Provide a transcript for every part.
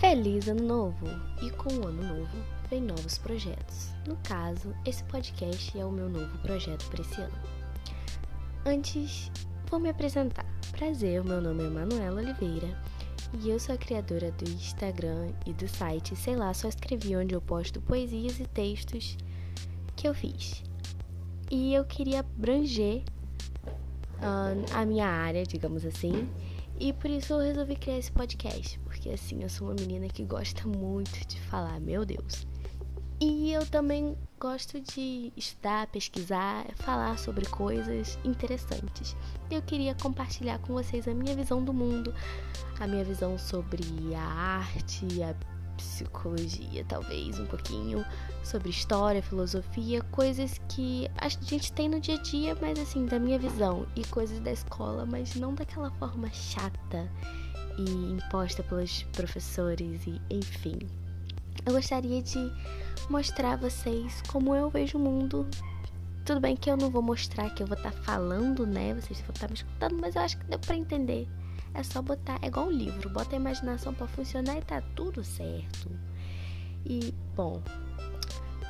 Feliz Ano Novo! E com o Ano Novo vem novos projetos. No caso, esse podcast é o meu novo projeto para esse ano. Antes, vou me apresentar. Prazer, meu nome é Manuela Oliveira e eu sou a criadora do Instagram e do site, sei lá, só escrevi onde eu posto poesias e textos que eu fiz. E eu queria abranger uh, a minha área, digamos assim, e por isso eu resolvi criar esse podcast, porque assim, eu sou uma menina que gosta muito de falar, meu Deus. E eu também gosto de estudar, pesquisar, falar sobre coisas interessantes. Eu queria compartilhar com vocês a minha visão do mundo, a minha visão sobre a arte, a psicologia, talvez um pouquinho, sobre história, filosofia, coisas que a gente tem no dia a dia, mas assim, da minha visão, e coisas da escola, mas não daquela forma chata e imposta pelos professores e enfim. Eu gostaria de mostrar a vocês como eu vejo o mundo. Tudo bem que eu não vou mostrar que eu vou estar tá falando, né? Vocês vão estar tá me escutando, mas eu acho que deu para entender é só botar, é igual um livro, bota a imaginação para funcionar e tá tudo certo. E, bom,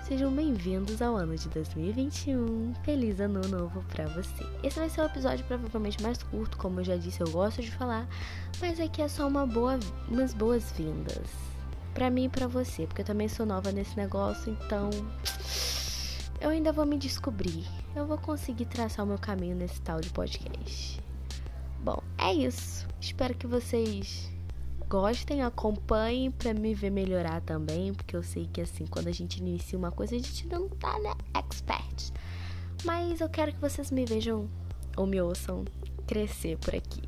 sejam bem-vindos ao ano de 2021. Feliz ano novo para você. Esse vai ser o episódio provavelmente mais curto, como eu já disse, eu gosto de falar, mas aqui é só uma boa, umas boas-vindas para mim e para você, porque eu também sou nova nesse negócio, então eu ainda vou me descobrir. Eu vou conseguir traçar o meu caminho nesse tal de podcast. Bom, é isso. Espero que vocês gostem, acompanhem para me ver melhorar também, porque eu sei que assim, quando a gente inicia uma coisa, a gente não tá, né, expert. Mas eu quero que vocês me vejam ou me ouçam crescer por aqui.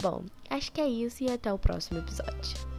Bom, acho que é isso e até o próximo episódio.